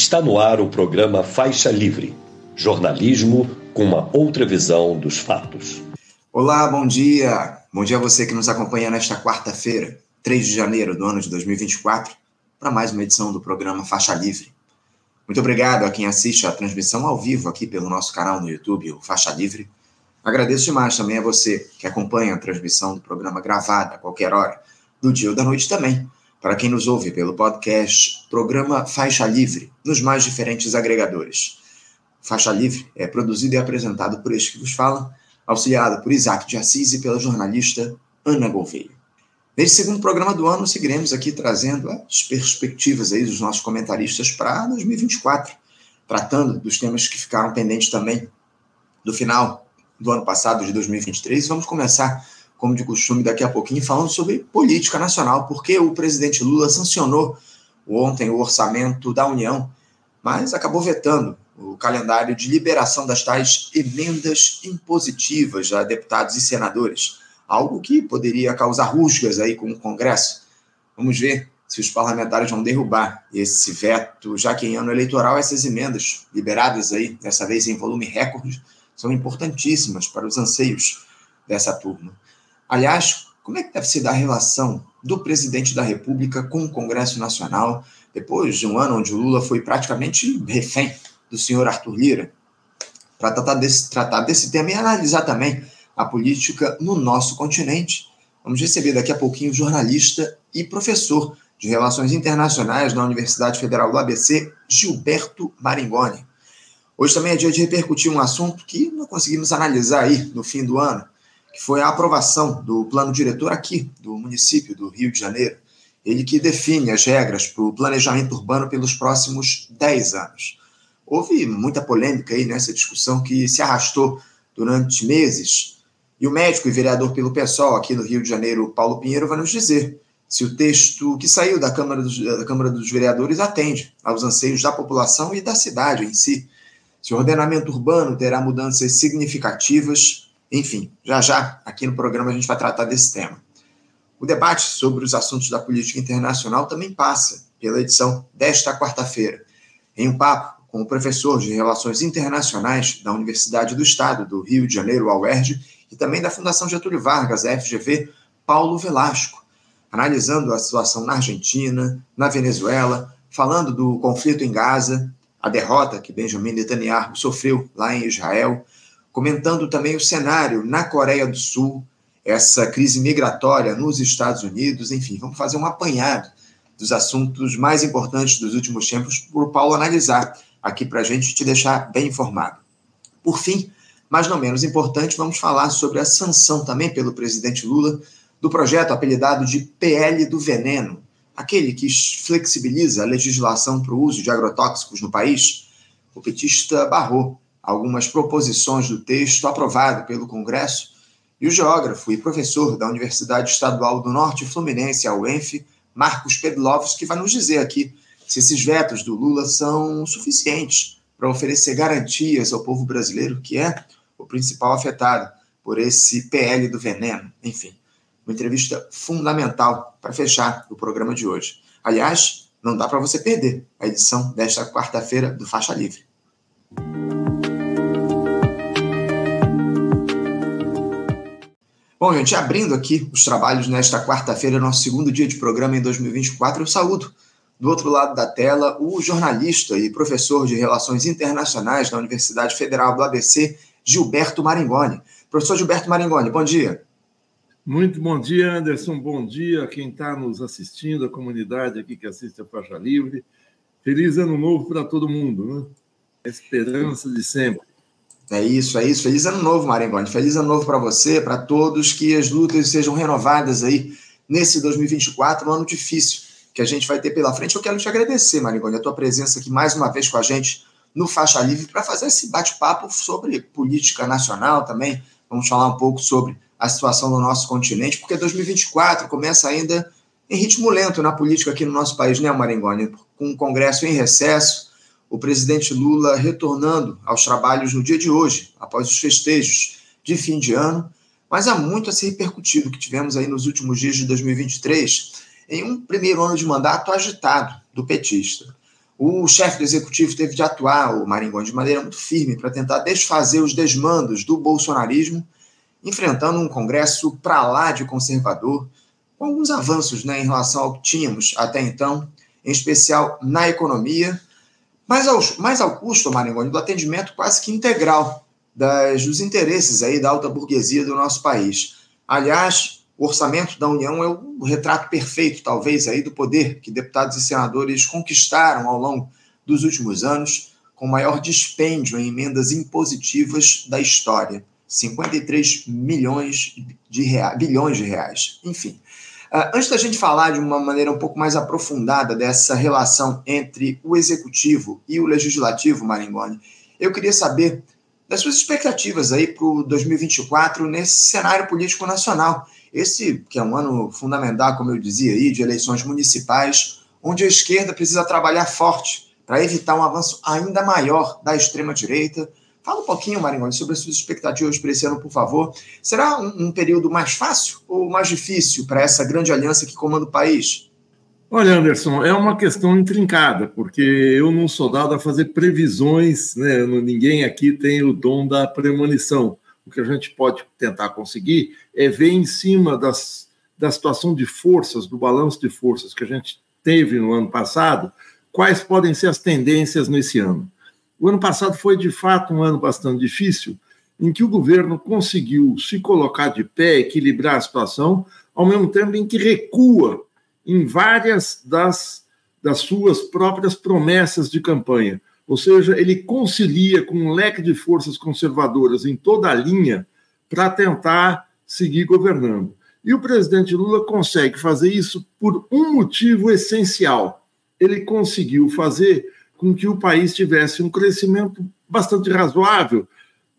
Está no ar o programa Faixa Livre jornalismo com uma outra visão dos fatos. Olá, bom dia. Bom dia a você que nos acompanha nesta quarta-feira, 3 de janeiro do ano de 2024, para mais uma edição do programa Faixa Livre. Muito obrigado a quem assiste a transmissão ao vivo aqui pelo nosso canal no YouTube, o Faixa Livre. Agradeço demais também a você que acompanha a transmissão do programa gravada a qualquer hora, do dia ou da noite também, para quem nos ouve pelo podcast Programa Faixa Livre, nos mais diferentes agregadores. Faixa Livre é produzido e apresentado por este que vos fala, auxiliado por Isaac de Assis e pela jornalista Ana Gouveia. Neste segundo programa do ano, seguiremos aqui trazendo as perspectivas aí dos nossos comentaristas para 2024, tratando dos temas que ficaram pendentes também do final do ano passado, de 2023. Vamos começar, como de costume, daqui a pouquinho, falando sobre política nacional, porque o presidente Lula sancionou ontem o orçamento da União, mas acabou vetando o calendário de liberação das tais emendas impositivas a deputados e senadores, algo que poderia causar rusgas aí com o Congresso. Vamos ver se os parlamentares vão derrubar esse veto, já que em ano eleitoral essas emendas liberadas aí, dessa vez em volume recorde, são importantíssimas para os anseios dessa turma. Aliás, como é que deve se dar a relação do presidente da República com o Congresso Nacional, depois de um ano onde o Lula foi praticamente refém do senhor Arthur Lira, para tratar desse, tratar desse tema e analisar também a política no nosso continente. Vamos receber daqui a pouquinho o jornalista e professor de Relações Internacionais da Universidade Federal do ABC, Gilberto Maringoni. Hoje também é dia de repercutir um assunto que não conseguimos analisar aí no fim do ano, que foi a aprovação do plano diretor aqui do município do Rio de Janeiro, ele que define as regras para o planejamento urbano pelos próximos 10 anos. Houve muita polêmica aí nessa discussão que se arrastou durante meses. E o médico e vereador pelo PSOL aqui no Rio de Janeiro, Paulo Pinheiro, vai nos dizer se o texto que saiu da Câmara dos, da Câmara dos Vereadores atende aos anseios da população e da cidade em si. Se o ordenamento urbano terá mudanças significativas, enfim, já já aqui no programa a gente vai tratar desse tema. O debate sobre os assuntos da política internacional também passa pela edição desta quarta-feira. Em um papo com o professor de Relações Internacionais da Universidade do Estado do Rio de Janeiro, UERJ, e também da Fundação Getúlio Vargas, a FGV, Paulo Velasco, analisando a situação na Argentina, na Venezuela, falando do conflito em Gaza, a derrota que Benjamin Netanyahu sofreu lá em Israel, comentando também o cenário na Coreia do Sul, essa crise migratória nos Estados Unidos, enfim, vamos fazer um apanhado dos assuntos mais importantes dos últimos tempos para o Paulo analisar aqui para a gente te deixar bem informado. Por fim, mas não menos importante, vamos falar sobre a sanção também pelo presidente Lula do projeto apelidado de PL do Veneno, aquele que flexibiliza a legislação para o uso de agrotóxicos no país. O petista barrou algumas proposições do texto aprovado pelo Congresso e o geógrafo e professor da Universidade Estadual do Norte Fluminense, a UENF, Marcos Pedlovski, vai nos dizer aqui se esses vetos do Lula são suficientes para oferecer garantias ao povo brasileiro, que é o principal afetado por esse PL do veneno. Enfim, uma entrevista fundamental para fechar o programa de hoje. Aliás, não dá para você perder a edição desta quarta-feira do Faixa Livre. Bom, gente, abrindo aqui os trabalhos nesta quarta-feira, nosso segundo dia de programa em 2024, eu saúdo do outro lado da tela, o jornalista e professor de Relações Internacionais da Universidade Federal do ABC, Gilberto Maringoni. Professor Gilberto Maringoni, bom dia. Muito bom dia, Anderson. Bom dia a quem está nos assistindo, a comunidade aqui que assiste a Faixa Livre. Feliz ano novo para todo mundo, né? Esperança de sempre. É isso, é isso. Feliz ano novo, Maringoni. Feliz ano novo para você, para todos, que as lutas sejam renovadas aí nesse 2024, um ano difícil que a gente vai ter pela frente. Eu quero te agradecer, Marigoni, a tua presença aqui mais uma vez com a gente no Faixa Livre para fazer esse bate-papo sobre política nacional também. Vamos falar um pouco sobre a situação no nosso continente, porque 2024 começa ainda em ritmo lento na política aqui no nosso país, né, Maringoni? Com o Congresso em recesso, o presidente Lula retornando aos trabalhos no dia de hoje, após os festejos de fim de ano, mas há muito a ser repercutido que tivemos aí nos últimos dias de 2023 em um primeiro ano de mandato agitado do petista. o chefe do executivo teve de atuar, o Maringoni, de maneira muito firme para tentar desfazer os desmandos do bolsonarismo, enfrentando um Congresso para lá de conservador, com alguns avanços né, em relação ao que tínhamos até então, em especial na economia, mas ao, mais ao custo, Maringoni, do atendimento quase que integral das, dos interesses aí da alta burguesia do nosso país. Aliás, o orçamento da União é o retrato perfeito, talvez, aí do poder que deputados e senadores conquistaram ao longo dos últimos anos, com o maior dispêndio em emendas impositivas da história. 53 milhões de reais, bilhões de reais. Enfim, antes da gente falar de uma maneira um pouco mais aprofundada dessa relação entre o executivo e o legislativo, Maringoni, eu queria saber das suas expectativas aí para o 2024 nesse cenário político nacional esse que é um ano fundamental, como eu dizia aí, de eleições municipais, onde a esquerda precisa trabalhar forte para evitar um avanço ainda maior da extrema-direita. Fala um pouquinho, Maringoni, sobre as suas expectativas para esse ano, por favor. Será um, um período mais fácil ou mais difícil para essa grande aliança que comanda o país? Olha, Anderson, é uma questão intrincada, porque eu não sou dado a fazer previsões, né? ninguém aqui tem o dom da premonição o que a gente pode tentar conseguir é ver em cima das, da situação de forças, do balanço de forças que a gente teve no ano passado, quais podem ser as tendências nesse ano. O ano passado foi, de fato, um ano bastante difícil, em que o governo conseguiu se colocar de pé, equilibrar a situação, ao mesmo tempo em que recua em várias das, das suas próprias promessas de campanha. Ou seja, ele concilia com um leque de forças conservadoras em toda a linha para tentar seguir governando. E o presidente Lula consegue fazer isso por um motivo essencial. Ele conseguiu fazer com que o país tivesse um crescimento bastante razoável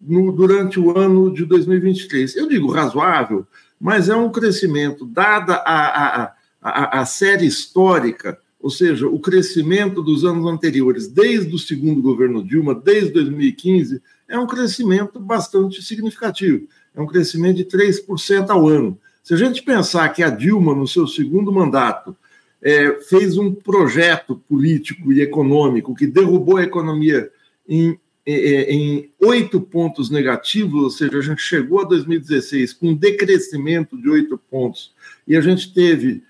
no, durante o ano de 2023. Eu digo razoável, mas é um crescimento, dada a, a, a, a série histórica ou seja, o crescimento dos anos anteriores, desde o segundo governo Dilma, desde 2015, é um crescimento bastante significativo. É um crescimento de 3% ao ano. Se a gente pensar que a Dilma, no seu segundo mandato, é, fez um projeto político e econômico que derrubou a economia em, em oito pontos negativos, ou seja, a gente chegou a 2016 com um decrescimento de oito pontos, e a gente teve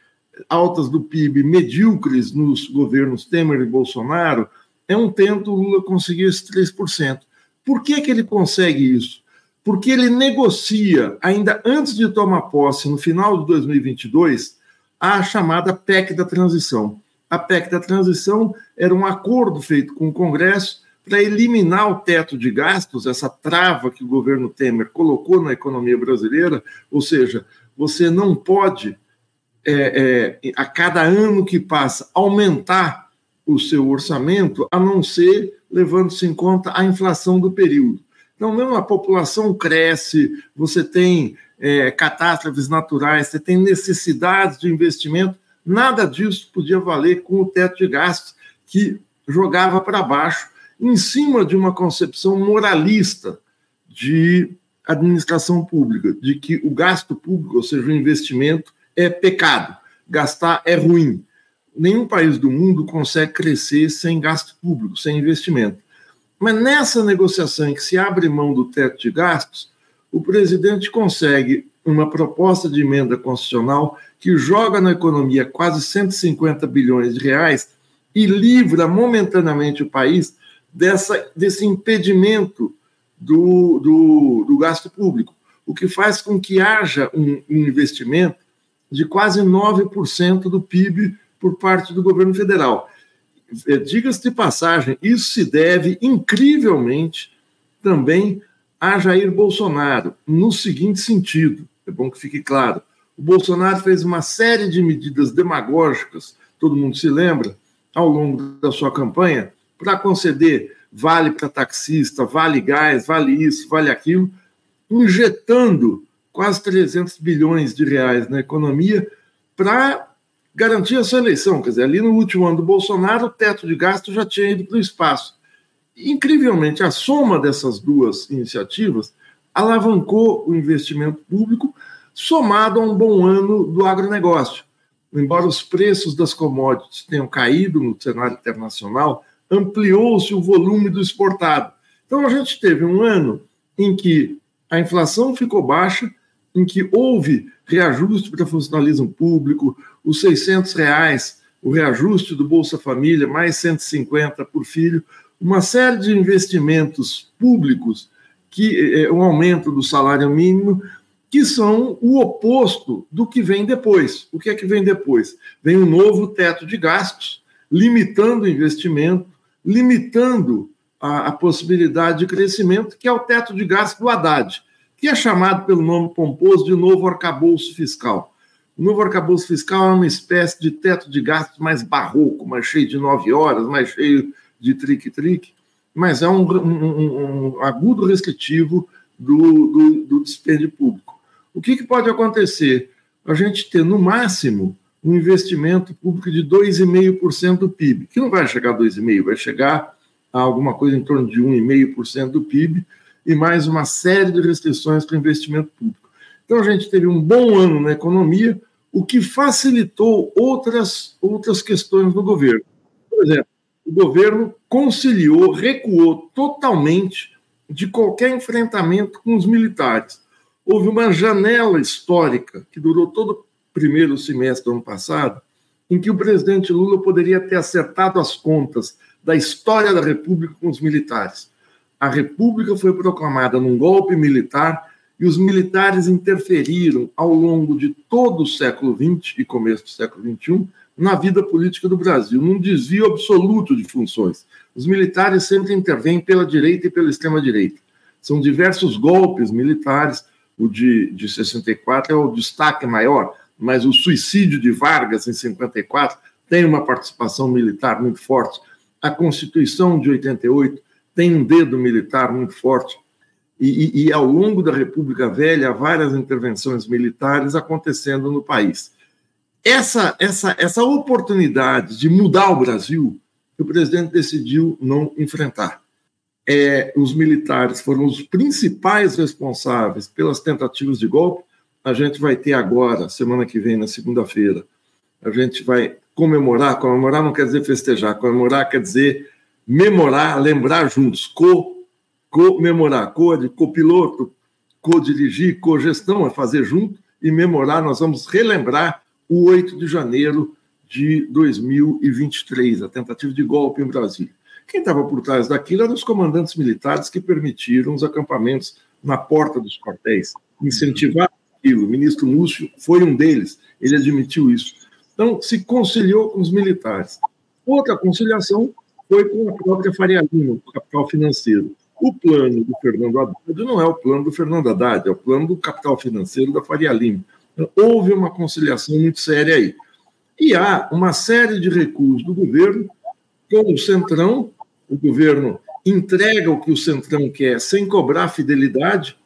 altas do PIB medíocres nos governos Temer e Bolsonaro, é um tento Lula conseguir esse 3%. Por que, que ele consegue isso? Porque ele negocia, ainda antes de tomar posse, no final de 2022, a chamada PEC da transição. A PEC da transição era um acordo feito com o Congresso para eliminar o teto de gastos, essa trava que o governo Temer colocou na economia brasileira, ou seja, você não pode é, é, a cada ano que passa, aumentar o seu orçamento, a não ser levando-se em conta a inflação do período. Então, mesmo a população cresce, você tem é, catástrofes naturais, você tem necessidades de investimento, nada disso podia valer com o teto de gastos que jogava para baixo, em cima de uma concepção moralista de administração pública, de que o gasto público, ou seja, o investimento, é pecado, gastar é ruim. Nenhum país do mundo consegue crescer sem gasto público, sem investimento. Mas nessa negociação em que se abre mão do teto de gastos, o presidente consegue uma proposta de emenda constitucional que joga na economia quase 150 bilhões de reais e livra momentaneamente o país dessa, desse impedimento do, do, do gasto público, o que faz com que haja um, um investimento de quase 9% do PIB por parte do governo federal. É, diga-se de passagem, isso se deve incrivelmente também a Jair Bolsonaro, no seguinte sentido: é bom que fique claro. O Bolsonaro fez uma série de medidas demagógicas, todo mundo se lembra, ao longo da sua campanha, para conceder vale para taxista, vale gás, vale isso, vale aquilo, injetando quase 300 bilhões de reais na economia para garantir a sua eleição. Quer dizer, ali no último ano do Bolsonaro, o teto de gasto já tinha ido para o espaço. Incrivelmente, a soma dessas duas iniciativas alavancou o investimento público, somado a um bom ano do agronegócio. Embora os preços das commodities tenham caído no cenário internacional, ampliou-se o volume do exportado. Então, a gente teve um ano em que a inflação ficou baixa, em que houve reajuste para funcionalismo público, os 600 reais, o reajuste do Bolsa Família, mais 150 por filho, uma série de investimentos públicos, que é, um aumento do salário mínimo, que são o oposto do que vem depois. O que é que vem depois? Vem um novo teto de gastos, limitando o investimento, limitando a, a possibilidade de crescimento, que é o teto de gastos do Haddad, que é chamado pelo nome pomposo de novo arcabouço fiscal. O novo arcabouço fiscal é uma espécie de teto de gastos mais barroco, mais cheio de nove horas, mais cheio de trique-trique, mas é um, um, um agudo restritivo do, do, do público. O que, que pode acontecer? A gente ter, no máximo, um investimento público de 2,5% do PIB, que não vai chegar a 2,5%, vai chegar a alguma coisa em torno de 1,5% do PIB, e mais uma série de restrições para investimento público. Então, a gente teve um bom ano na economia, o que facilitou outras, outras questões no governo. Por exemplo, o governo conciliou, recuou totalmente de qualquer enfrentamento com os militares. Houve uma janela histórica que durou todo o primeiro semestre do ano passado, em que o presidente Lula poderia ter acertado as contas da história da República com os militares. A República foi proclamada num golpe militar e os militares interferiram ao longo de todo o século XX e começo do século XXI na vida política do Brasil, num desvio absoluto de funções. Os militares sempre intervêm pela direita e pela extrema-direita. São diversos golpes militares, o de, de 64 é o destaque maior, mas o suicídio de Vargas em 54 tem uma participação militar muito forte. A Constituição de 88 tem um dedo militar muito forte. E, e, e, ao longo da República Velha, várias intervenções militares acontecendo no país essa, essa, essa oportunidade de mudar o Brasil, o presidente decidiu não enfrentar. É, os militares foram os principais responsáveis pelas tentativas de golpe. A gente vai ter agora, semana que vem, na segunda-feira, a gente vai comemorar. Comemorar não quer dizer festejar, comemorar quer dizer memorar, lembrar juntos. Co, comemorar, co é de copiloto, co-dirigir, co-gestão é fazer junto, e memorar, nós vamos relembrar o 8 de janeiro de 2023, a tentativa de golpe em Brasília. Quem estava por trás daquilo eram os comandantes militares que permitiram os acampamentos na porta dos quartéis, incentivar aquilo. O ministro Múcio foi um deles, ele admitiu isso. Então, se conciliou com os militares. Outra conciliação foi com a própria Faria Lima, o capital financeiro. O plano do Fernando Haddad não é o plano do Fernando Haddad, é o plano do capital financeiro da Faria Lima houve uma conciliação muito séria aí. E há uma série de recursos do governo com o Centrão, o governo entrega o que o Centrão quer sem cobrar fidelidade,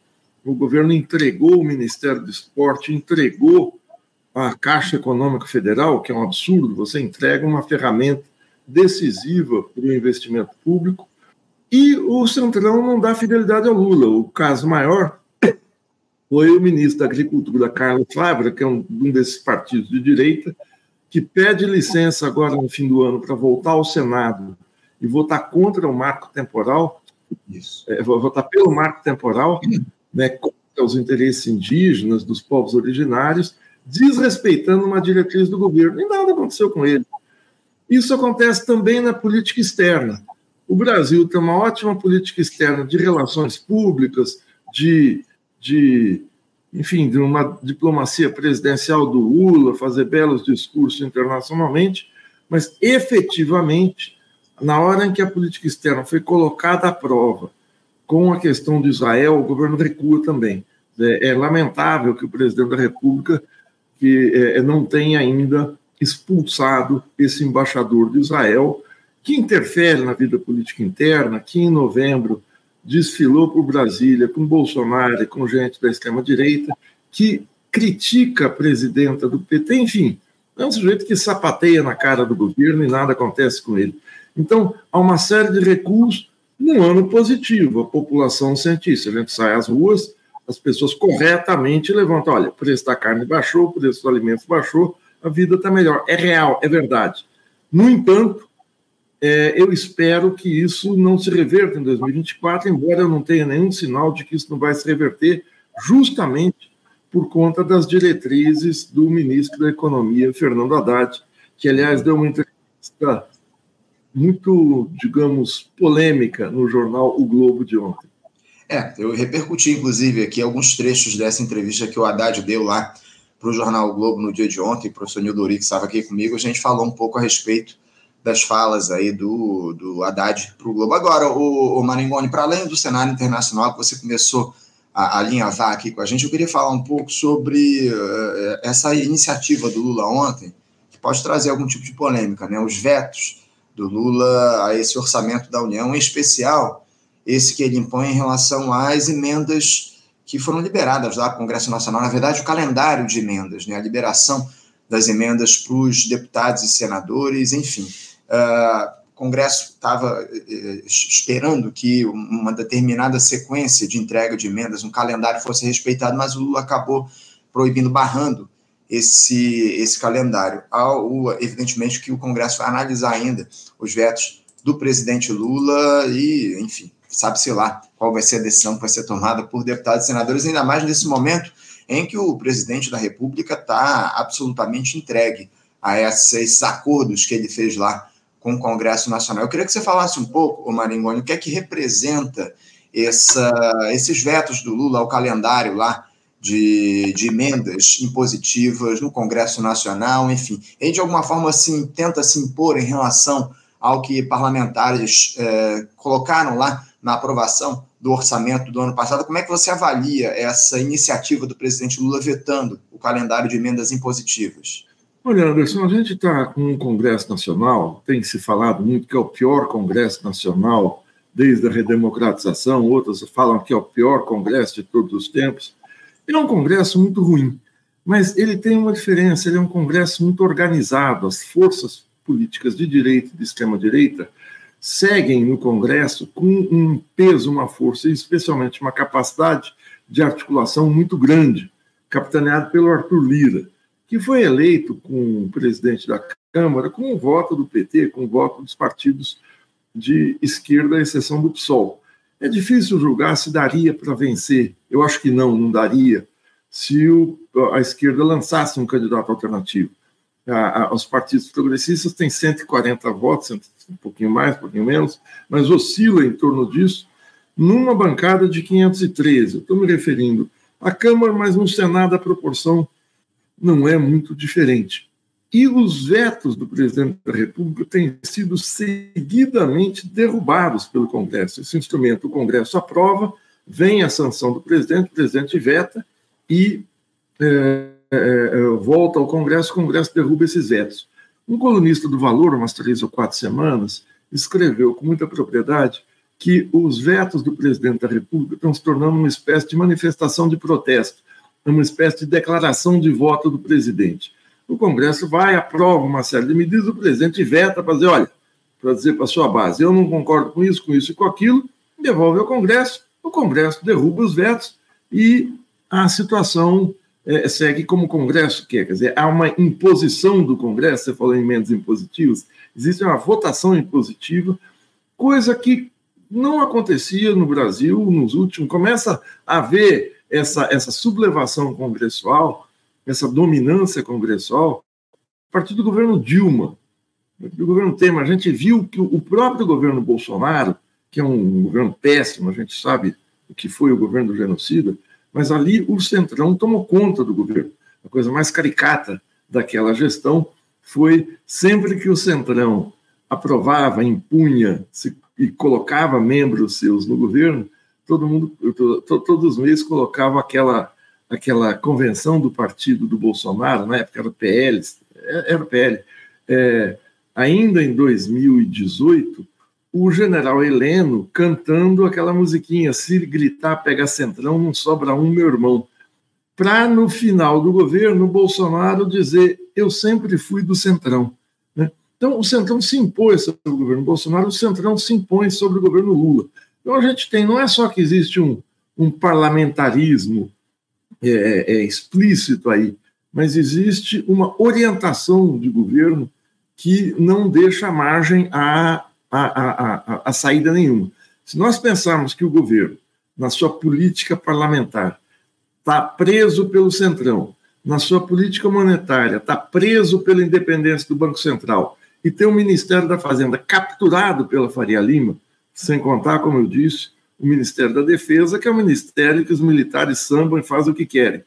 o governo entregou o Ministério do Esporte, entregou a Caixa Econômica Federal, que é um absurdo, você entrega uma ferramenta decisiva para o investimento público, e o Centrão não dá fidelidade ao Lula. O caso maior foi o ministro da Agricultura, Carlos Fávera, que é um, um desses partidos de direita, que pede licença agora no fim do ano para voltar ao Senado e votar contra o marco temporal, Isso. É, votar pelo marco temporal, né, contra os interesses indígenas, dos povos originários, desrespeitando uma diretriz do governo. E nada aconteceu com ele. Isso acontece também na política externa. O Brasil tem uma ótima política externa de relações públicas, de de, enfim, de uma diplomacia presidencial do Lula, fazer belos discursos internacionalmente, mas efetivamente, na hora em que a política externa foi colocada à prova com a questão de Israel, o governo recua também. É, é lamentável que o presidente da República que é, não tenha ainda expulsado esse embaixador de Israel, que interfere na vida política interna, que em novembro desfilou por Brasília com Bolsonaro e com gente da extrema-direita, que critica a presidenta do PT, enfim, é um sujeito que sapateia na cara do governo e nada acontece com ele. Então, há uma série de recursos num ano positivo. A população isso. A gente sai às ruas, as pessoas corretamente levantam: olha, o preço da carne baixou, o preço dos alimentos baixou, a vida está melhor. É real, é verdade. No entanto, é, eu espero que isso não se reverta em 2024, embora eu não tenha nenhum sinal de que isso não vai se reverter, justamente por conta das diretrizes do ministro da Economia, Fernando Haddad, que, aliás, deu uma entrevista muito, digamos, polêmica no jornal O Globo de ontem. É, eu repercuti, inclusive, aqui alguns trechos dessa entrevista que o Haddad deu lá para o jornal o Globo no dia de ontem, o professor Nildo que estava aqui comigo, a gente falou um pouco a respeito das falas aí do, do Haddad para o Globo. Agora, o, o para além do cenário internacional que você começou a, alinhavar aqui com a gente, eu queria falar um pouco sobre uh, essa iniciativa do Lula ontem, que pode trazer algum tipo de polêmica, né? Os vetos do Lula a esse orçamento da União, em especial esse que ele impõe em relação às emendas que foram liberadas lá no Congresso Nacional, na verdade, o calendário de emendas, né? a liberação das emendas para os deputados e senadores, enfim. Uh, o Congresso estava eh, esperando que uma determinada sequência de entrega de emendas, um calendário fosse respeitado, mas o Lula acabou proibindo, barrando esse, esse calendário. Ao, evidentemente que o Congresso vai analisar ainda os vetos do presidente Lula e, enfim, sabe-se lá qual vai ser a decisão que vai ser tomada por deputados e senadores, ainda mais nesse momento em que o presidente da República está absolutamente entregue a esses acordos que ele fez lá com o Congresso Nacional. Eu queria que você falasse um pouco, Maringoni, o que é que representa essa, esses vetos do Lula ao calendário lá de, de, emendas impositivas no Congresso Nacional, enfim. Ele, de alguma forma, assim, tenta se impor em relação ao que parlamentares é, colocaram lá na aprovação do orçamento do ano passado. Como é que você avalia essa iniciativa do presidente Lula vetando o calendário de emendas impositivas? Olha, Anderson, a gente está com um Congresso Nacional, tem se falado muito que é o pior Congresso Nacional desde a redemocratização, outros falam que é o pior Congresso de todos os tempos. Ele é um Congresso muito ruim, mas ele tem uma diferença, ele é um Congresso muito organizado, as forças políticas de direita e de extrema-direita seguem no Congresso com um peso, uma força, e especialmente uma capacidade de articulação muito grande, capitaneado pelo Arthur Lira que foi eleito com o presidente da Câmara com o voto do PT, com o voto dos partidos de esquerda, à exceção do PSOL. É difícil julgar se daria para vencer. Eu acho que não, não daria, se o, a esquerda lançasse um candidato alternativo. A, a, os partidos progressistas têm 140 votos, um pouquinho mais, um pouquinho menos, mas oscila em torno disso, numa bancada de 513. Estou me referindo à Câmara, mas no Senado a proporção não é muito diferente. E os vetos do presidente da República têm sido seguidamente derrubados pelo Congresso. Esse instrumento, o Congresso aprova, vem a sanção do presidente, o presidente veta e é, é, é, volta ao Congresso, o Congresso derruba esses vetos. Um colunista do Valor, umas três ou quatro semanas, escreveu com muita propriedade que os vetos do presidente da República estão se tornando uma espécie de manifestação de protesto uma espécie de declaração de voto do presidente. O Congresso vai, aprova uma série de medidas, o presidente veta para dizer, olha, para dizer para a sua base, eu não concordo com isso, com isso e com aquilo, devolve ao Congresso, o Congresso derruba os vetos e a situação é, segue como o Congresso quer. Quer dizer, há uma imposição do Congresso, você falou em emendas impositivas, existe uma votação impositiva, coisa que não acontecia no Brasil nos últimos. Começa a haver essa, essa sublevação congressual, essa dominância congressual, a partir do governo Dilma, do governo Temer. A gente viu que o próprio governo Bolsonaro, que é um governo péssimo, a gente sabe o que foi o governo do genocida, mas ali o Centrão tomou conta do governo. A coisa mais caricata daquela gestão foi sempre que o Centrão aprovava, impunha se, e colocava membros seus no governo, todo mundo, todos os meses colocava aquela, aquela convenção do partido do Bolsonaro, na época era PL, era o PL. É, ainda em 2018, o general Heleno cantando aquela musiquinha, se gritar, pega centrão, não sobra um, meu irmão. Para, no final do governo, Bolsonaro dizer, eu sempre fui do centrão. Né? Então, o centrão se impôs sobre o governo Bolsonaro, o centrão se impõe sobre o governo Lula. Então a gente tem, não é só que existe um, um parlamentarismo é, é, é, explícito aí, mas existe uma orientação de governo que não deixa margem a a, a, a saída nenhuma. Se nós pensarmos que o governo, na sua política parlamentar, está preso pelo Centrão, na sua política monetária, está preso pela independência do Banco Central e tem o Ministério da Fazenda capturado pela Faria Lima, sem contar, como eu disse, o Ministério da Defesa, que é o ministério que os militares sambam e fazem o que querem.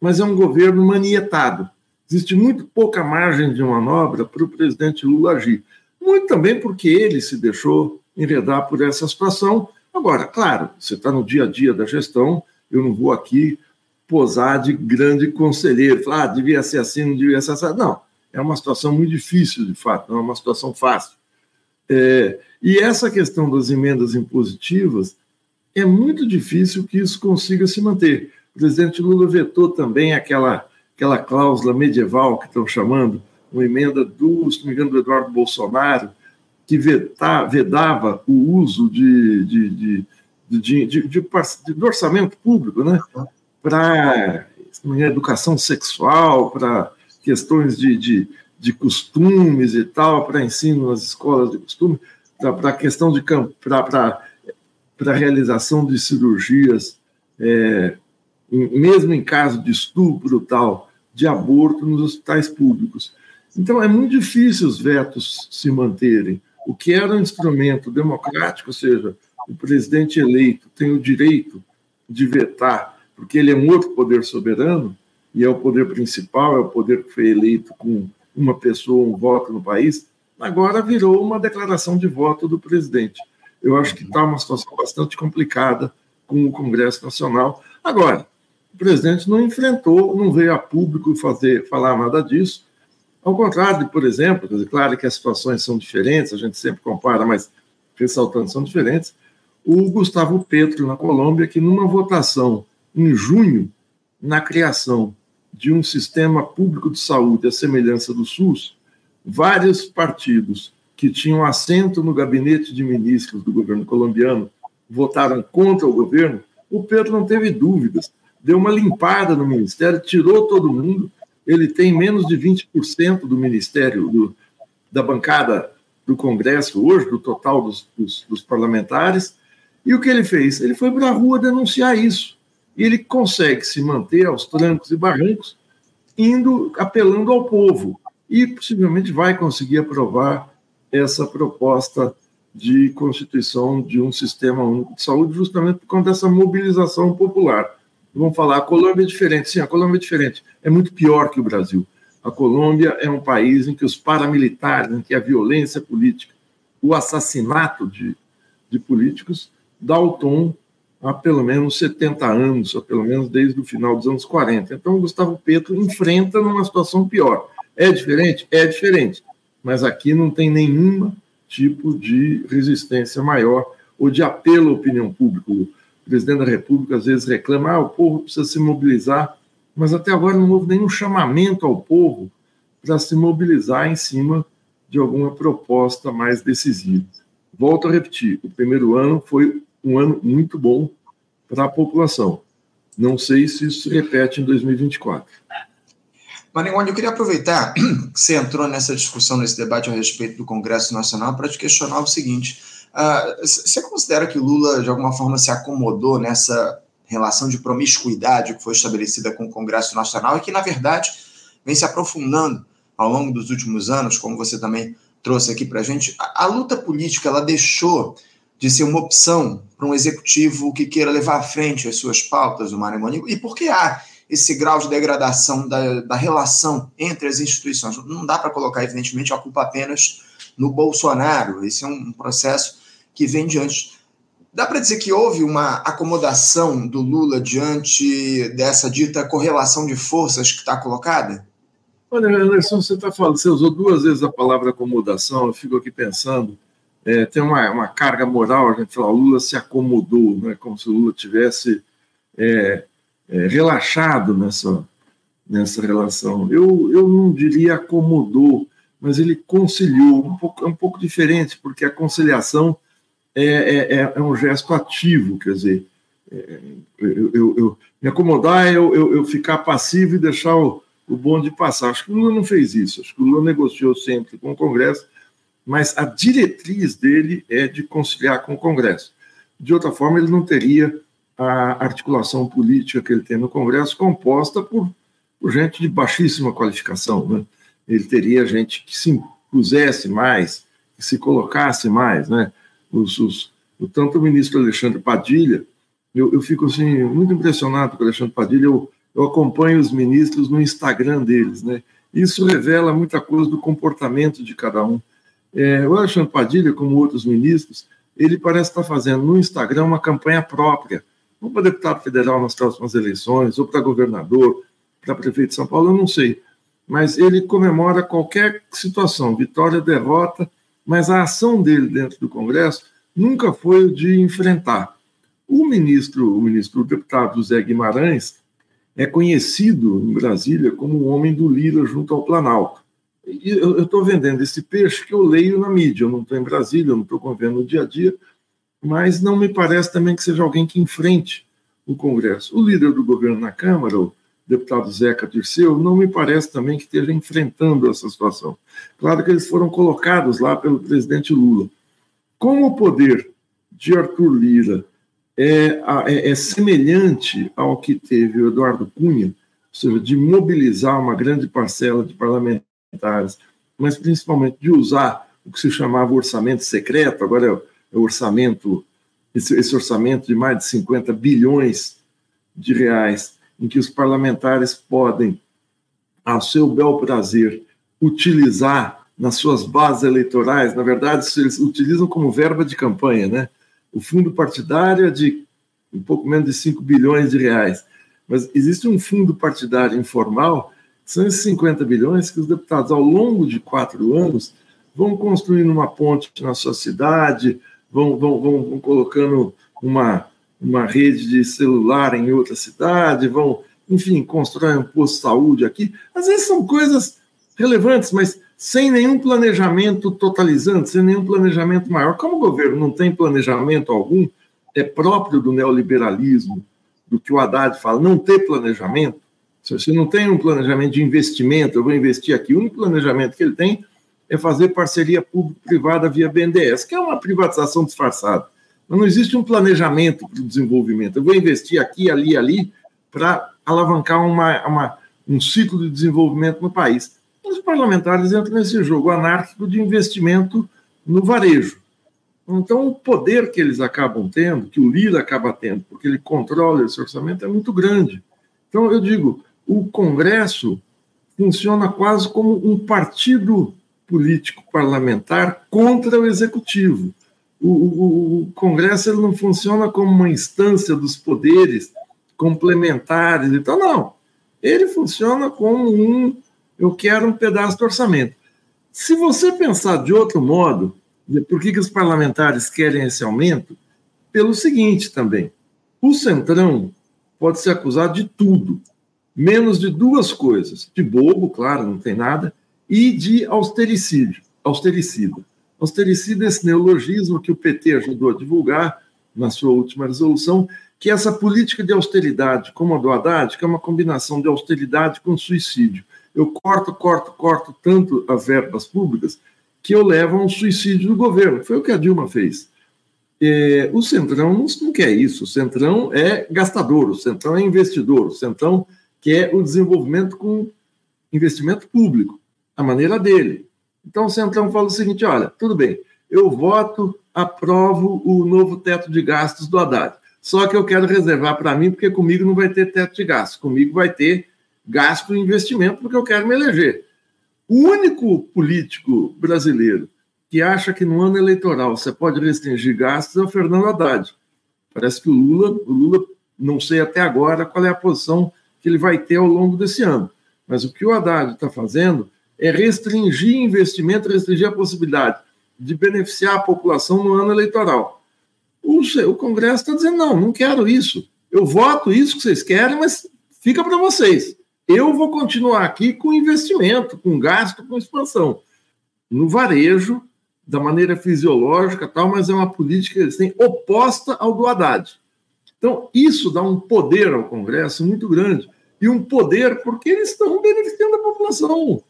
Mas é um governo manietado. Existe muito pouca margem de manobra para o presidente Lula agir. Muito também porque ele se deixou enredar por essa situação. Agora, claro, você está no dia a dia da gestão, eu não vou aqui posar de grande conselheiro, falar, ah, devia ser assim, não devia ser assim. Não, é uma situação muito difícil, de fato, não é uma situação fácil. É, e essa questão das emendas impositivas, é muito difícil que isso consiga se manter. O presidente Lula vetou também aquela, aquela cláusula medieval que estão chamando, uma emenda do, se não me engano, do Eduardo Bolsonaro, que veta, vedava o uso de, de, de, de, orçamento público né, para educação sexual, para questões de, de, costumes e tal, para ensino nas escolas de costume, para a questão de para a realização de cirurgias, é, mesmo em caso de estupro tal, de aborto nos hospitais públicos. Então é muito difícil os vetos se manterem. O que era um instrumento democrático, ou seja, o presidente eleito tem o direito de vetar, porque ele é um outro poder soberano, e é o poder principal, é o poder que foi eleito com uma pessoa, um voto no país, agora virou uma declaração de voto do presidente. Eu acho que está uma situação bastante complicada com o Congresso Nacional. Agora, o presidente não enfrentou, não veio a público fazer, falar nada disso. Ao contrário, de, por exemplo, claro que as situações são diferentes, a gente sempre compara, mas ressaltando são diferentes. O Gustavo Petro, na Colômbia, que numa votação em junho, na criação de um sistema público de saúde à semelhança do SUS, vários partidos que tinham assento no gabinete de ministros do governo colombiano votaram contra o governo, o Pedro não teve dúvidas, deu uma limpada no ministério, tirou todo mundo, ele tem menos de 20% do ministério, do, da bancada do Congresso hoje, do total dos, dos, dos parlamentares, e o que ele fez? Ele foi para a rua denunciar isso. E ele consegue se manter aos trancos e barrancos, indo, apelando ao povo, e possivelmente vai conseguir aprovar essa proposta de constituição de um sistema único de saúde, justamente por conta dessa mobilização popular. Vamos falar, a Colômbia é diferente. Sim, a Colômbia é diferente. É muito pior que o Brasil. A Colômbia é um país em que os paramilitares, em que a violência política, o assassinato de, de políticos, dá o tom há pelo menos 70 anos, ou pelo menos desde o final dos anos 40. Então, o Gustavo Petro enfrenta numa situação pior. É diferente? É diferente. Mas aqui não tem nenhum tipo de resistência maior ou de apelo à opinião pública. O presidente da República às vezes reclama: ah, o povo precisa se mobilizar, mas até agora não houve nenhum chamamento ao povo para se mobilizar em cima de alguma proposta mais decisiva. Volto a repetir: o primeiro ano foi um ano muito bom para a população. Não sei se isso se repete em 2024. Maringoni, eu queria aproveitar que você entrou nessa discussão, nesse debate a respeito do Congresso Nacional, para te questionar o seguinte: uh, você considera que Lula, de alguma forma, se acomodou nessa relação de promiscuidade que foi estabelecida com o Congresso Nacional e que, na verdade, vem se aprofundando ao longo dos últimos anos, como você também trouxe aqui para a gente? A luta política ela deixou de ser uma opção para um executivo que queira levar à frente as suas pautas, o Monigo, e por que há esse grau de degradação da, da relação entre as instituições? Não dá para colocar, evidentemente, a culpa apenas no Bolsonaro, esse é um processo que vem diante. Dá para dizer que houve uma acomodação do Lula diante dessa dita correlação de forças que está colocada? Olha, Anderson, você está falando, você usou duas vezes a palavra acomodação, eu fico aqui pensando é, tem uma, uma, carga moral, a gente fala, o Lula se acomodou, né, como se o Lula tivesse é, é, relaxado nessa, nessa relação. Eu, eu não diria acomodou, mas ele conciliou, um pouco, é um pouco diferente, porque a conciliação é, é, é, é um gesto ativo, quer dizer, é, eu, eu, eu, me acomodar é eu, eu, ficar passivo e deixar o, o bonde passar. Acho que o Lula não fez isso, acho que o Lula negociou sempre com o Congresso, mas a diretriz dele é de conciliar com o Congresso. De outra forma, ele não teria a articulação política que ele tem no Congresso composta por, por gente de baixíssima qualificação. Né? Ele teria gente que se impusesse mais, que se colocasse mais. Né? Os, os, o, tanto o ministro Alexandre Padilha, eu, eu fico assim, muito impressionado com o Alexandre Padilha, eu, eu acompanho os ministros no Instagram deles. Né? Isso revela muita coisa do comportamento de cada um. É, o Alexandre Padilha, como outros ministros, ele parece estar fazendo no Instagram uma campanha própria ou para deputado federal nas próximas eleições, ou para governador, para prefeito de São Paulo, eu não sei. Mas ele comemora qualquer situação, vitória, derrota, mas a ação dele dentro do Congresso nunca foi de enfrentar. O ministro, o ministro, o deputado Zé Guimarães, é conhecido em Brasília como o homem do Lira junto ao Planalto. E eu estou vendendo esse peixe que eu leio na mídia, eu não estou em Brasília, eu não estou convendo no dia a dia, mas não me parece também que seja alguém que enfrente o Congresso. O líder do governo na Câmara, o deputado Zeca Dirceu, não me parece também que esteja enfrentando essa situação. Claro que eles foram colocados lá pelo presidente Lula. Como o poder de Arthur Lira é, é, é semelhante ao que teve o Eduardo Cunha, ou seja, de mobilizar uma grande parcela de parlamentares, mas principalmente de usar o que se chamava orçamento secreto, agora é orçamento, esse, esse orçamento de mais de 50 bilhões de reais, em que os parlamentares podem, ao seu bel prazer, utilizar nas suas bases eleitorais, na verdade, eles utilizam como verba de campanha, né? O fundo partidário é de um pouco menos de 5 bilhões de reais. Mas existe um fundo partidário informal, são esses 50 bilhões que os deputados, ao longo de quatro anos, vão construindo uma ponte na sua cidade, vão, vão, vão, colocando uma, uma rede de celular em outra cidade, vão, enfim, constroem um posto de saúde aqui. Às vezes são coisas relevantes, mas sem nenhum planejamento totalizante, sem nenhum planejamento maior. Como o governo não tem planejamento algum, é próprio do neoliberalismo, do que o Haddad fala, não ter planejamento. Se você não tem um planejamento de investimento, eu vou investir aqui, o único planejamento que ele tem é fazer parceria público-privada via BNDES, que é uma privatização disfarçada. Mas não existe um planejamento para o desenvolvimento. Eu vou investir aqui, ali, ali, para alavancar uma, uma, um ciclo de desenvolvimento no país. Os parlamentares entram nesse jogo anárquico de investimento no varejo. Então, o poder que eles acabam tendo, que o Lira acaba tendo, porque ele controla esse orçamento, é muito grande. Então, eu digo, o Congresso funciona quase como um partido político parlamentar contra o executivo. O, o, o Congresso ele não funciona como uma instância dos poderes complementares e tal, não. Ele funciona como um eu quero um pedaço do orçamento. Se você pensar de outro modo, por que, que os parlamentares querem esse aumento? Pelo seguinte também: o Centrão pode ser acusado de tudo, menos de duas coisas: de bobo, claro, não tem nada, e de austericídio, austericida. Austericida é esse neologismo que o PT ajudou a divulgar na sua última resolução, que é essa política de austeridade, como a do Haddad, que é uma combinação de austeridade com suicídio. Eu corto, corto, corto tanto as verbas públicas que eu levo a um suicídio do governo. Foi o que a Dilma fez. É, o Centrão não, não quer isso. O Centrão é gastador, o Centrão é investidor, o Centrão quer o desenvolvimento com investimento público a maneira dele. Então o Centrão fala o seguinte: olha, tudo bem, eu voto, aprovo o novo teto de gastos do Haddad. Só que eu quero reservar para mim, porque comigo não vai ter teto de gastos, comigo vai ter gasto e investimento, porque eu quero me eleger. O único político brasileiro que acha que no ano eleitoral você pode restringir gastos é o Fernando Haddad. Parece que o Lula, o Lula, não sei até agora qual é a posição que ele vai ter ao longo desse ano. Mas o que o Haddad está fazendo é restringir investimento, restringir a possibilidade de beneficiar a população no ano eleitoral. O, o Congresso está dizendo: não, não quero isso. Eu voto isso que vocês querem, mas fica para vocês. Eu vou continuar aqui com investimento, com gasto, com expansão. No varejo, da maneira fisiológica, tal, mas é uma política que eles têm oposta ao do Haddad. Então, isso dá um poder ao Congresso muito grande. E um poder porque eles estão beneficiando a população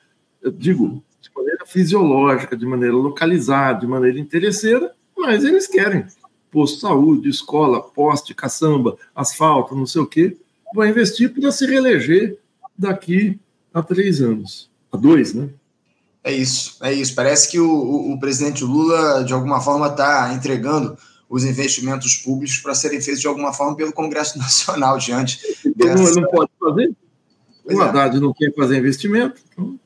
eu digo, de maneira fisiológica, de maneira localizada, de maneira interesseira, mas eles querem posto de saúde, escola, poste, caçamba, asfalto, não sei o quê, vai investir para se reeleger daqui a três anos, a dois, né? É isso, é isso. Parece que o, o, o presidente Lula, de alguma forma, está entregando os investimentos públicos para serem feitos de alguma forma pelo Congresso Nacional diante dessa... Não, não pode fazer? Pois o é. Haddad é. não quer fazer investimento. Então...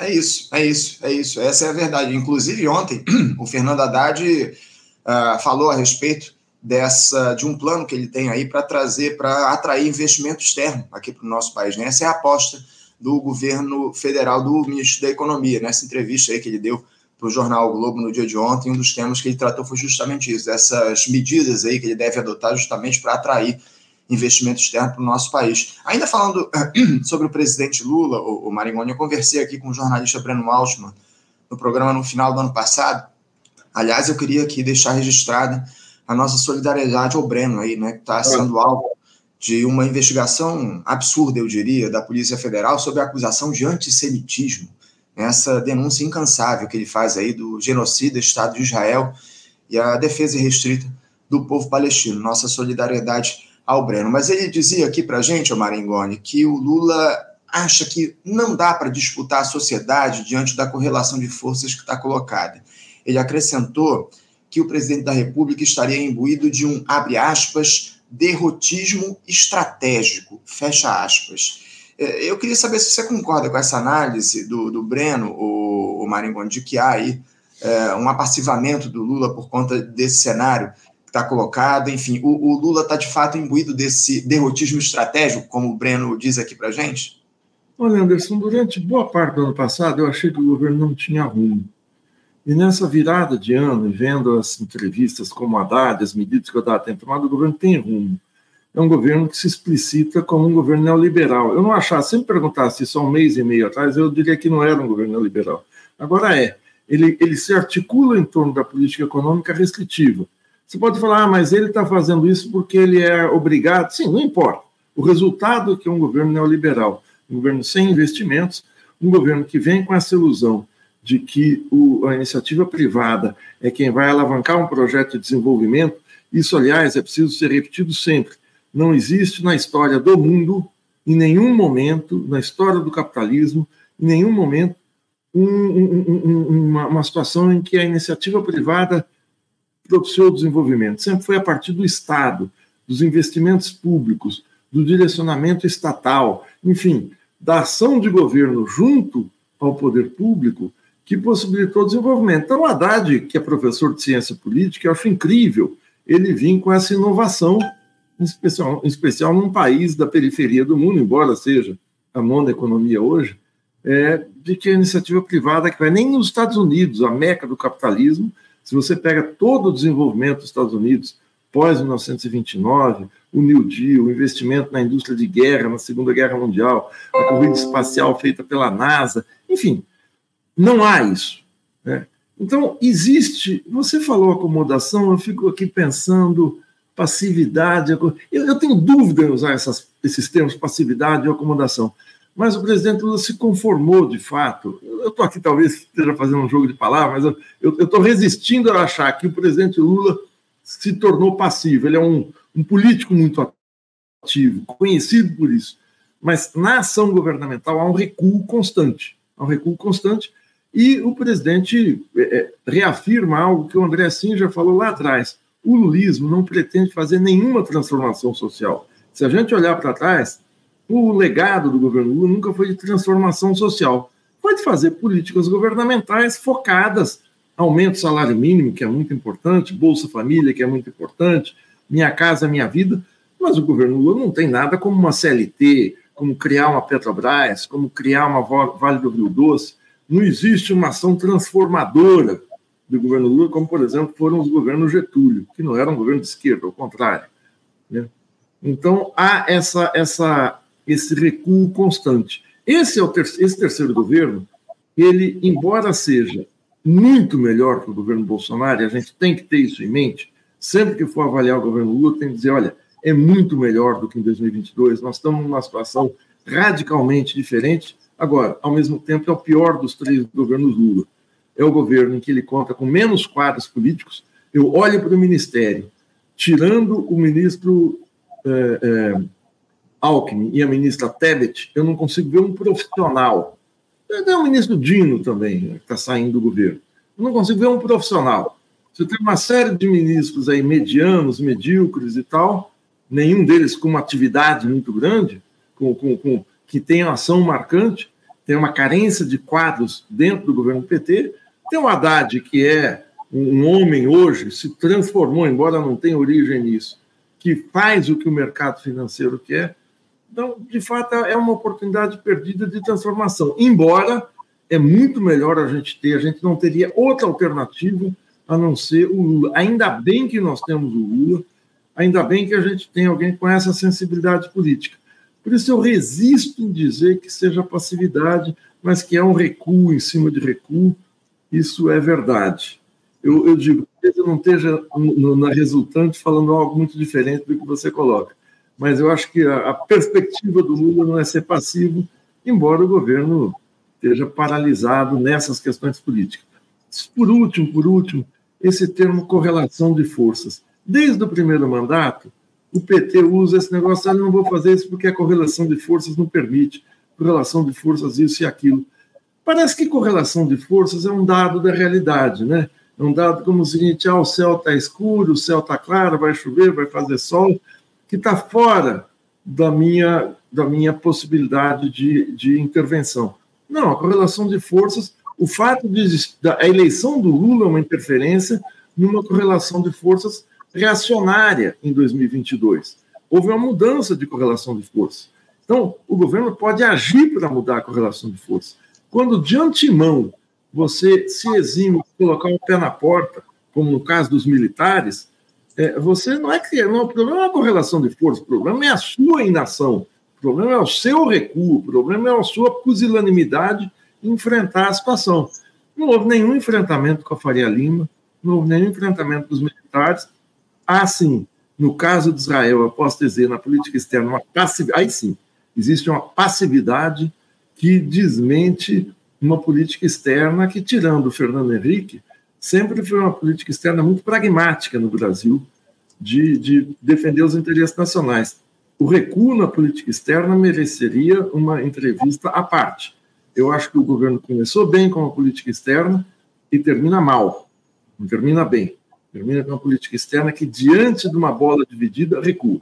É isso, é isso, é isso. Essa é a verdade. Inclusive, ontem, o Fernando Haddad uh, falou a respeito dessa de um plano que ele tem aí para trazer, para atrair investimento externo aqui para o nosso país. Né? Essa é a aposta do governo federal, do ministro da Economia. Nessa entrevista aí que ele deu para o jornal o Globo no dia de ontem, um dos temas que ele tratou foi justamente isso, essas medidas aí que ele deve adotar justamente para atrair investimento externo para o nosso país. Ainda falando sobre o presidente Lula, o, o Maringoni, eu conversei aqui com o jornalista Breno Altman no programa no final do ano passado. Aliás, eu queria aqui deixar registrada a nossa solidariedade ao Breno aí, né, que está sendo alvo de uma investigação absurda, eu diria, da Polícia Federal sobre a acusação de antissemitismo, essa denúncia incansável que ele faz aí do genocida Estado de Israel e a defesa restrita do povo palestino. Nossa solidariedade ao Breno. Mas ele dizia aqui para a gente, Maringoni, que o Lula acha que não dá para disputar a sociedade diante da correlação de forças que está colocada. Ele acrescentou que o presidente da República estaria imbuído de um, abre aspas, derrotismo estratégico, fecha aspas. É, eu queria saber se você concorda com essa análise do, do Breno, o, o Maringoni, de que há aí é, um apassivamento do Lula por conta desse cenário está colocado. Enfim, o, o Lula está de fato imbuído desse derrotismo estratégico, como o Breno diz aqui para gente? Olha, Anderson, durante boa parte do ano passado eu achei que o governo não tinha rumo. E nessa virada de ano, vendo as entrevistas como a Haddad, as medidas que o Haddad tem tomado, o governo tem rumo. É um governo que se explicita como um governo neoliberal. Eu não achava, se me perguntasse isso há um mês e meio atrás, eu diria que não era um governo neoliberal. Agora é. Ele, ele se articula em torno da política econômica restritiva. Você pode falar, ah, mas ele está fazendo isso porque ele é obrigado. Sim, não importa. O resultado é que é um governo neoliberal, um governo sem investimentos, um governo que vem com essa ilusão de que o, a iniciativa privada é quem vai alavancar um projeto de desenvolvimento, isso, aliás, é preciso ser repetido sempre. Não existe na história do mundo, em nenhum momento, na história do capitalismo, em nenhum momento, um, um, um, uma, uma, situação em que a iniciativa privada propiciou o desenvolvimento. Sempre foi a partir do Estado, dos investimentos públicos, do direcionamento estatal, enfim, da ação de governo junto ao poder público que possibilitou o desenvolvimento. Então, o Haddad, que é professor de ciência política, eu acho incrível ele vir com essa inovação, em especial, em especial num país da periferia do mundo, embora seja a nona economia hoje, é, de que a iniciativa privada, que vai nem nos Estados Unidos, a meca do capitalismo, se você pega todo o desenvolvimento dos Estados Unidos pós-1929, o New Deal, o investimento na indústria de guerra, na Segunda Guerra Mundial, a corrida espacial feita pela NASA, enfim, não há isso. Né? Então, existe. Você falou acomodação, eu fico aqui pensando passividade. Eu, eu tenho dúvida em usar essas, esses termos passividade e acomodação. Mas o presidente Lula se conformou de fato. Eu estou aqui, talvez esteja fazendo um jogo de palavras, mas eu estou resistindo a achar que o presidente Lula se tornou passivo. Ele é um, um político muito ativo, conhecido por isso. Mas na ação governamental há um recuo constante. Há um recuo constante e o presidente é, é, reafirma algo que o André Sim já falou lá atrás. O lulismo não pretende fazer nenhuma transformação social. Se a gente olhar para trás, o legado do governo Lula nunca foi de transformação social. Foi de fazer políticas governamentais focadas, aumento do salário mínimo, que é muito importante, Bolsa Família, que é muito importante, Minha Casa Minha Vida, mas o governo Lula não tem nada como uma CLT, como criar uma Petrobras, como criar uma Vale do Rio Doce não existe uma ação transformadora do governo Lula, como, por exemplo, foram os governos Getúlio, que não eram um governo de esquerda, ao contrário. Né? Então, há essa, essa, esse recuo constante. Esse, é ter esse terceiro governo, ele, embora seja muito melhor que o governo Bolsonaro, e a gente tem que ter isso em mente, sempre que for avaliar o governo Lula, tem que dizer, olha, é muito melhor do que em 2022, nós estamos numa situação radicalmente diferente, Agora, ao mesmo tempo, é o pior dos três governos Lula. É o governo em que ele conta com menos quadros políticos. Eu olho para o ministério, tirando o ministro é, é, Alckmin e a ministra Tebet, eu não consigo ver um profissional. Até o ministro Dino também, que está saindo do governo. Eu não consigo ver um profissional. Você tem uma série de ministros aí medianos, medíocres e tal, nenhum deles com uma atividade muito grande, com, com, com que tem ação marcante, tem uma carência de quadros dentro do governo PT. Tem o Haddad, que é um homem hoje, se transformou, embora não tenha origem nisso, que faz o que o mercado financeiro quer. Então, de fato, é uma oportunidade perdida de transformação. Embora é muito melhor a gente ter, a gente não teria outra alternativa a não ser o Lula. Ainda bem que nós temos o Lula, ainda bem que a gente tem alguém com essa sensibilidade política. Por isso eu resisto em dizer que seja passividade, mas que é um recuo em cima de recuo, isso é verdade. Eu, eu digo, talvez eu não esteja na resultante falando algo muito diferente do que você coloca mas eu acho que a, a perspectiva do Lula não é ser passivo, embora o governo esteja paralisado nessas questões políticas. Por último, por último, esse termo correlação de forças. Desde o primeiro mandato, o PT usa esse negócio, ah, não vou fazer isso porque a correlação de forças não permite. Correlação de forças, isso e aquilo. Parece que correlação de forças é um dado da realidade, né? É um dado como o seguinte: ah, o céu está escuro, o céu está claro, vai chover, vai fazer sol que está fora da minha, da minha possibilidade de, de intervenção. Não, a correlação de forças, o fato de a eleição do Lula é uma interferência numa correlação de forças reacionária em 2022. Houve uma mudança de correlação de forças. Então, o governo pode agir para mudar a correlação de forças. Quando de antemão você se exime de colocar o pé na porta, como no caso dos militares, é, você não é que não, o problema é a correlação de força, o problema é a sua inação, o problema é o seu recuo, o problema é a sua pusilanimidade em enfrentar a situação. Não houve nenhum enfrentamento com a Faria Lima, não houve nenhum enfrentamento com os militares. Há sim, no caso de Israel, eu posso dizer, na política externa, uma passividade, aí sim, existe uma passividade que desmente uma política externa que, tirando o Fernando Henrique, sempre foi uma política externa muito pragmática no Brasil, de, de defender os interesses nacionais. O recuo na política externa mereceria uma entrevista à parte. Eu acho que o governo começou bem com a política externa e termina mal, não termina bem. Termina com uma política externa que, diante de uma bola dividida, recua.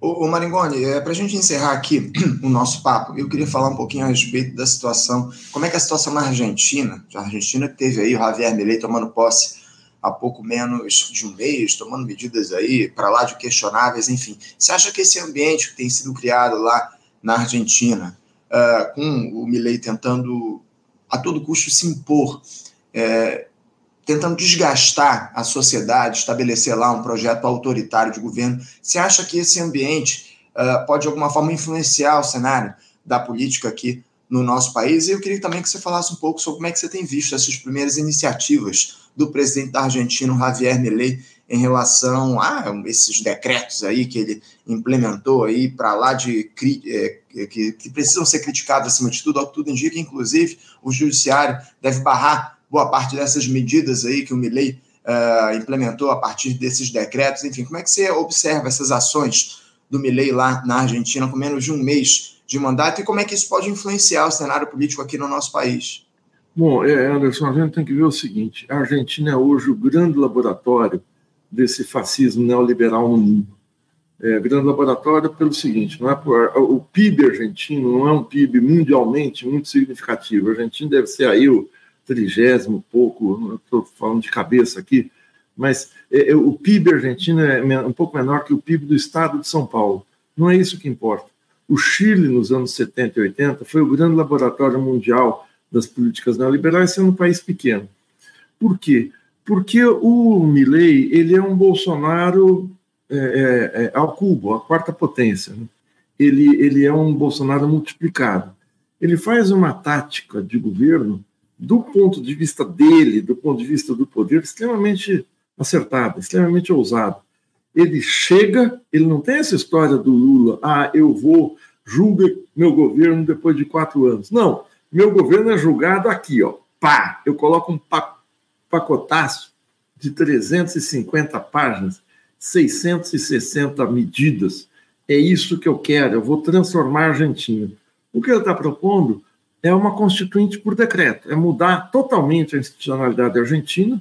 Ô, ô Maringoni, é, para a gente encerrar aqui o nosso papo, eu queria falar um pouquinho a respeito da situação, como é que é a situação na Argentina, a Argentina que teve aí o Javier Milei tomando posse há pouco menos de um mês, tomando medidas aí para lá de questionáveis, enfim. Você acha que esse ambiente que tem sido criado lá na Argentina, uh, com o Milei tentando a todo custo se impor, é, tentando desgastar a sociedade, estabelecer lá um projeto autoritário de governo. Você acha que esse ambiente uh, pode, de alguma forma, influenciar o cenário da política aqui no nosso país? E eu queria também que você falasse um pouco sobre como é que você tem visto essas primeiras iniciativas do presidente da Argentina, Javier Milei, em relação a esses decretos aí que ele implementou aí para lá de é, que, que precisam ser criticados acima de tudo, ao que tudo indica, inclusive o judiciário deve barrar boa parte dessas medidas aí que o Milley uh, implementou a partir desses decretos, enfim, como é que você observa essas ações do Milley lá na Argentina com menos de um mês de mandato e como é que isso pode influenciar o cenário político aqui no nosso país? Bom, é, Anderson, a gente tem que ver o seguinte: a Argentina é hoje o grande laboratório desse fascismo neoliberal no mundo. É, grande laboratório pelo seguinte: não é por, o PIB argentino não é um PIB mundialmente muito significativo. A Argentina deve ser aí o trigésimo pouco, estou falando de cabeça aqui, mas é, é, o PIB argentino é um pouco menor que o PIB do estado de São Paulo. Não é isso que importa. O Chile, nos anos 70 e 80, foi o grande laboratório mundial das políticas neoliberais, sendo um país pequeno. Por quê? Porque o Milley ele é um Bolsonaro é, é, é, ao cubo, a quarta potência. Né? Ele, ele é um Bolsonaro multiplicado. Ele faz uma tática de governo do ponto de vista dele, do ponto de vista do poder, extremamente acertada, extremamente ousada. Ele chega, ele não tem essa história do Lula, ah, eu vou julga meu governo depois de quatro anos. Não, meu governo é julgado aqui, ó. Pá! Eu coloco um pacotaço de 350 páginas, 660 medidas. É isso que eu quero, eu vou transformar a Argentina. O que ele está propondo é uma constituinte por decreto, é mudar totalmente a institucionalidade argentina.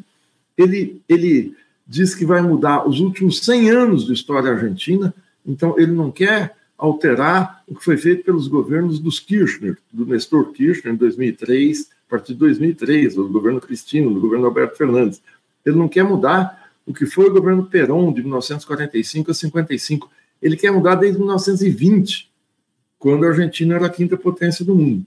Ele, ele diz que vai mudar os últimos 100 anos de história argentina, então ele não quer alterar o que foi feito pelos governos dos Kirchner, do Nestor Kirchner em 2003, a partir de 2003, do governo Cristino, do governo Alberto Fernandes. Ele não quer mudar o que foi o governo Perón de 1945 a 55. Ele quer mudar desde 1920, quando a Argentina era a quinta potência do mundo.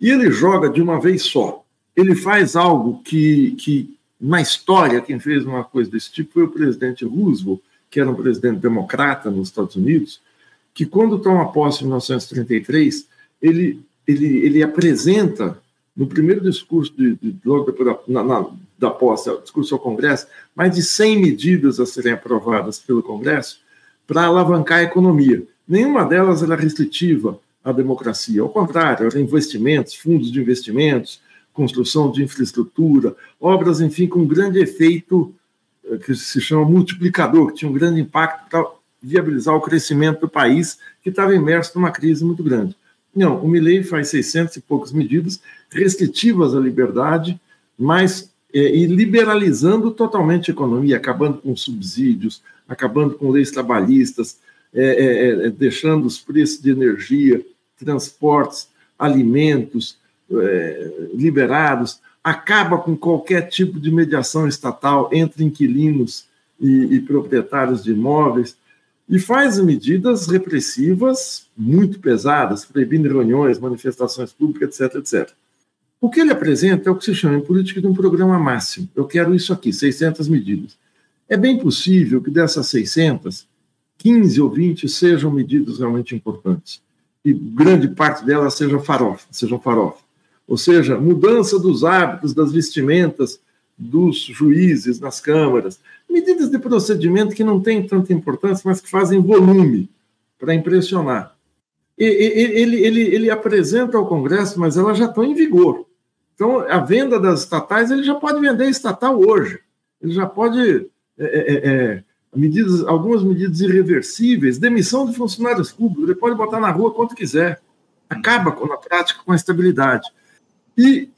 E ele joga de uma vez só. Ele faz algo que, que na história, quem fez uma coisa desse tipo foi o presidente Roosevelt, que era um presidente democrata nos Estados Unidos, que quando toma posse em 1933, ele, ele, ele apresenta, no primeiro discurso, de, de logo depois da, na, na, da posse, discurso ao Congresso, mais de 100 medidas a serem aprovadas pelo Congresso para alavancar a economia. Nenhuma delas era restritiva à democracia. Ao contrário, eram investimentos, fundos de investimentos, construção de infraestrutura, obras, enfim, com grande efeito eh, que se chama multiplicador, que tinha um grande impacto para viabilizar o crescimento do país, que estava imerso numa crise muito grande. Não, o Milley faz 600 e poucas medidas restritivas à liberdade, mas é, e liberalizando totalmente a economia, acabando com subsídios, acabando com leis trabalhistas, é, é, é, deixando os preços de energia, transportes, alimentos é, liberados, acaba com qualquer tipo de mediação estatal entre inquilinos e, e proprietários de imóveis, e faz medidas repressivas muito pesadas, proibindo reuniões, manifestações públicas, etc, etc. O que ele apresenta é o que se chama em política de um programa máximo. Eu quero isso aqui, 600 medidas. É bem possível que dessas 600, 15 ou 20 sejam medidas realmente importantes. E grande parte delas seja farofa, sejam farofa. Ou seja, mudança dos hábitos, das vestimentas dos juízes nas câmaras, medidas de procedimento que não têm tanta importância, mas que fazem volume para impressionar. E, ele, ele, ele apresenta ao Congresso, mas elas já estão em vigor. Então, a venda das estatais, ele já pode vender estatal hoje. Ele já pode é, é, é, medidas, algumas medidas irreversíveis, demissão de funcionários públicos, ele pode botar na rua quanto quiser. Acaba na prática com a estabilidade. E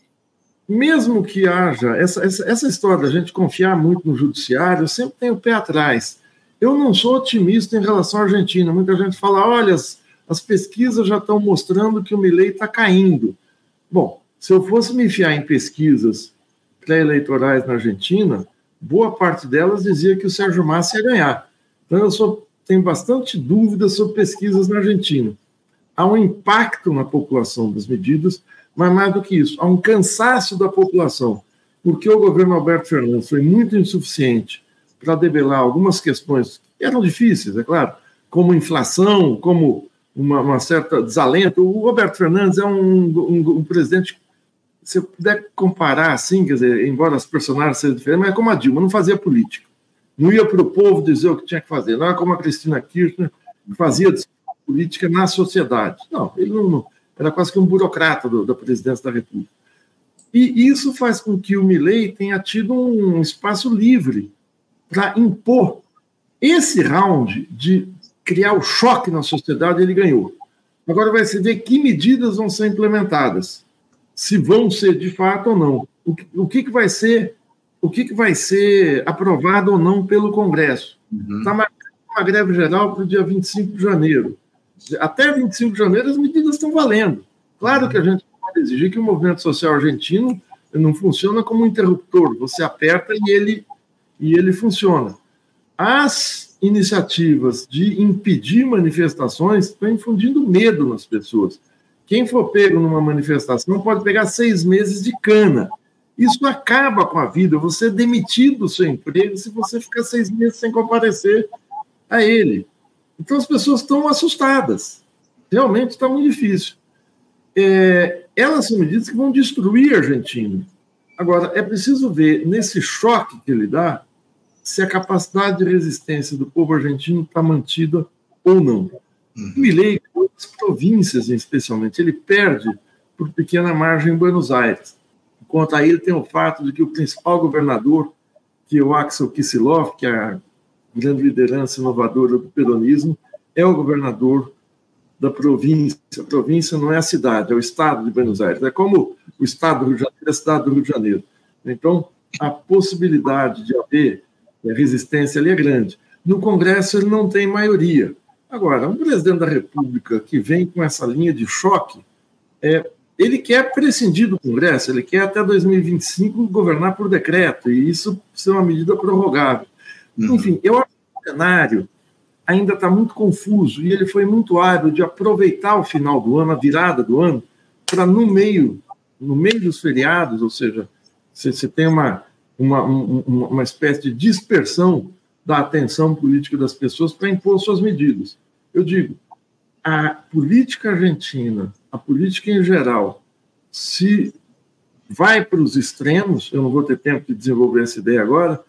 mesmo que haja essa, essa, essa história da gente confiar muito no judiciário, eu sempre tenho o pé atrás. Eu não sou otimista em relação à Argentina. Muita gente fala: olha, as, as pesquisas já estão mostrando que o Milei está caindo. Bom, se eu fosse me enfiar em pesquisas pré-eleitorais na Argentina, boa parte delas dizia que o Sérgio Massa ia ganhar. Então, eu sou, tenho bastante dúvidas sobre pesquisas na Argentina. Há um impacto na população das medidas, mas mais do que isso, há um cansaço da população, porque o governo Alberto Fernandes foi muito insuficiente para debelar algumas questões que eram difíceis, é claro, como inflação, como uma, uma certa desalento. O Alberto Fernandes é um, um, um presidente se eu puder comparar assim, quer dizer, embora as personagens sejam diferentes, mas é como a Dilma, não fazia política. Não ia para o povo dizer o que tinha que fazer. Não é como a Cristina Kirchner, fazia política na sociedade. Não, ele não, era quase que um burocrata do, da presidência da República. E isso faz com que o Milley tenha tido um espaço livre para impor esse round de criar o choque na sociedade, ele ganhou. Agora vai se ver que medidas vão ser implementadas se vão ser de fato ou não. O que, o que, que vai ser o que, que vai ser aprovado ou não pelo Congresso. Está uhum. Tá marcando uma greve geral para o dia 25 de janeiro. Até 25 de janeiro as medidas estão valendo. Claro que a gente pode exigir que o movimento social argentino não funciona como um interruptor. Você aperta e ele, e ele funciona. As iniciativas de impedir manifestações estão infundindo medo nas pessoas. Quem for pego numa manifestação pode pegar seis meses de cana. Isso acaba com a vida. Você é demitido do seu emprego se você ficar seis meses sem comparecer a ele. Então as pessoas estão assustadas. Realmente está muito difícil. É, elas são medidas que vão destruir a Argentina. Agora, é preciso ver nesse choque que ele dá se a capacidade de resistência do povo argentino está mantida ou não. Uhum. Milley, as províncias especialmente, ele perde por pequena margem em Buenos Aires. Enquanto aí ele tem o fato de que o principal governador, que é o Axel Kicillof, que é a grande liderança inovadora do peronismo, é o governador da província. A província não é a cidade, é o estado de Buenos Aires. É como o estado do Rio de Janeiro, a cidade do Rio de Janeiro. Então, a possibilidade de haver resistência ali é grande. No Congresso, ele não tem maioria. Agora, um presidente da República que vem com essa linha de choque, é, ele quer prescindir do Congresso, ele quer até 2025 governar por decreto, e isso ser uma medida prorrogável. Uhum. Enfim, eu acho que o cenário ainda está muito confuso, e ele foi muito hábil de aproveitar o final do ano, a virada do ano, para no meio, no meio dos feriados, ou seja, você tem uma, uma, uma, uma espécie de dispersão da atenção política das pessoas para impor suas medidas. Eu digo, a política argentina, a política em geral, se vai para os extremos, eu não vou ter tempo de desenvolver essa ideia agora,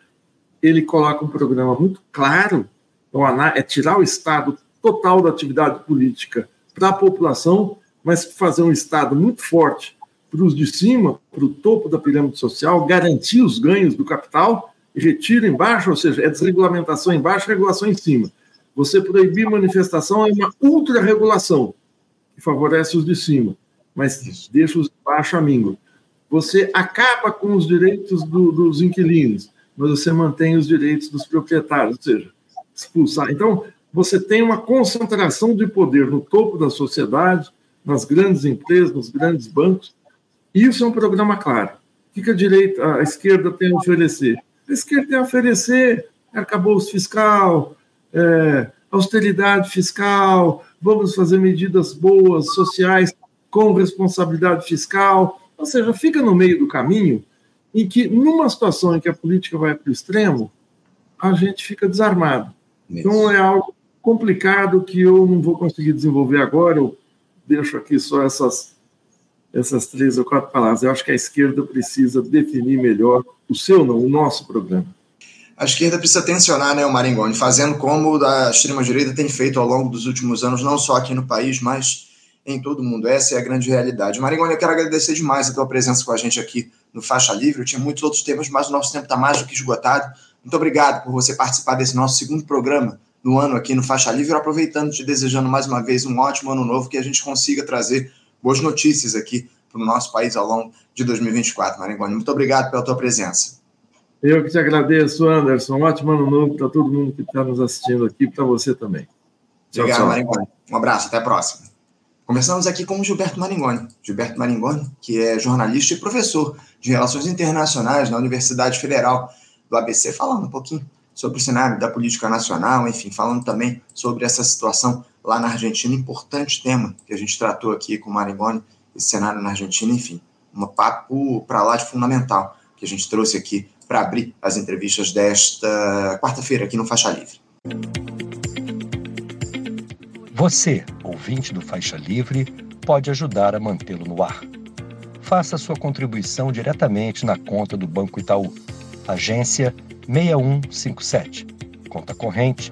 ele coloca um programa muito claro, então, é tirar o Estado total da atividade política para a população, mas fazer um Estado muito forte para os de cima, para o topo da pirâmide social, garantir os ganhos do capital retira embaixo, ou seja, é desregulamentação embaixo, regulação em cima. Você proibir manifestação é uma ultra-regulação, que favorece os de cima, mas deixa os de baixo a míngua. Você acaba com os direitos do, dos inquilinos, mas você mantém os direitos dos proprietários, ou seja, expulsar. Então, você tem uma concentração de poder no topo da sociedade, nas grandes empresas, nos grandes bancos. Isso é um programa claro. O que a direita, a esquerda tem a oferecer? A esquerda tem a oferecer arcabouço fiscal, é, austeridade fiscal, vamos fazer medidas boas, sociais, com responsabilidade fiscal. Ou seja, fica no meio do caminho em que, numa situação em que a política vai para o extremo, a gente fica desarmado. Então é algo complicado que eu não vou conseguir desenvolver agora. Eu deixo aqui só essas essas três ou quatro palavras. Eu acho que a esquerda precisa definir melhor o seu, não, o nosso programa. A esquerda precisa tensionar, né, o Maringoni, fazendo como a extrema-direita tem feito ao longo dos últimos anos, não só aqui no país, mas em todo o mundo. Essa é a grande realidade. Maringoni, eu quero agradecer demais a tua presença com a gente aqui no Faixa Livre. Eu tinha muitos outros temas, mas o nosso tempo está mais do que esgotado. Muito obrigado por você participar desse nosso segundo programa no ano aqui no Faixa Livre, aproveitando te desejando mais uma vez um ótimo ano novo, que a gente consiga trazer boas notícias aqui para o nosso país ao longo de 2024, Maringoni. Muito obrigado pela tua presença. Eu que te agradeço, Anderson. Um ótimo ano novo para todo mundo que está nos assistindo aqui, para você também. Obrigado, Maringoni. Um abraço, até a próxima. Começamos aqui com o Gilberto Maringoni. Gilberto Maringoni, que é jornalista e professor de Relações Internacionais na Universidade Federal do ABC, falando um pouquinho sobre o cenário da política nacional, enfim, falando também sobre essa situação lá na Argentina, importante tema que a gente tratou aqui com o Marigoni, esse cenário na Argentina, enfim, um papo para lá de fundamental que a gente trouxe aqui para abrir as entrevistas desta quarta-feira aqui no Faixa Livre. Você, ouvinte do Faixa Livre, pode ajudar a mantê-lo no ar. Faça sua contribuição diretamente na conta do Banco Itaú, agência 6157. Conta corrente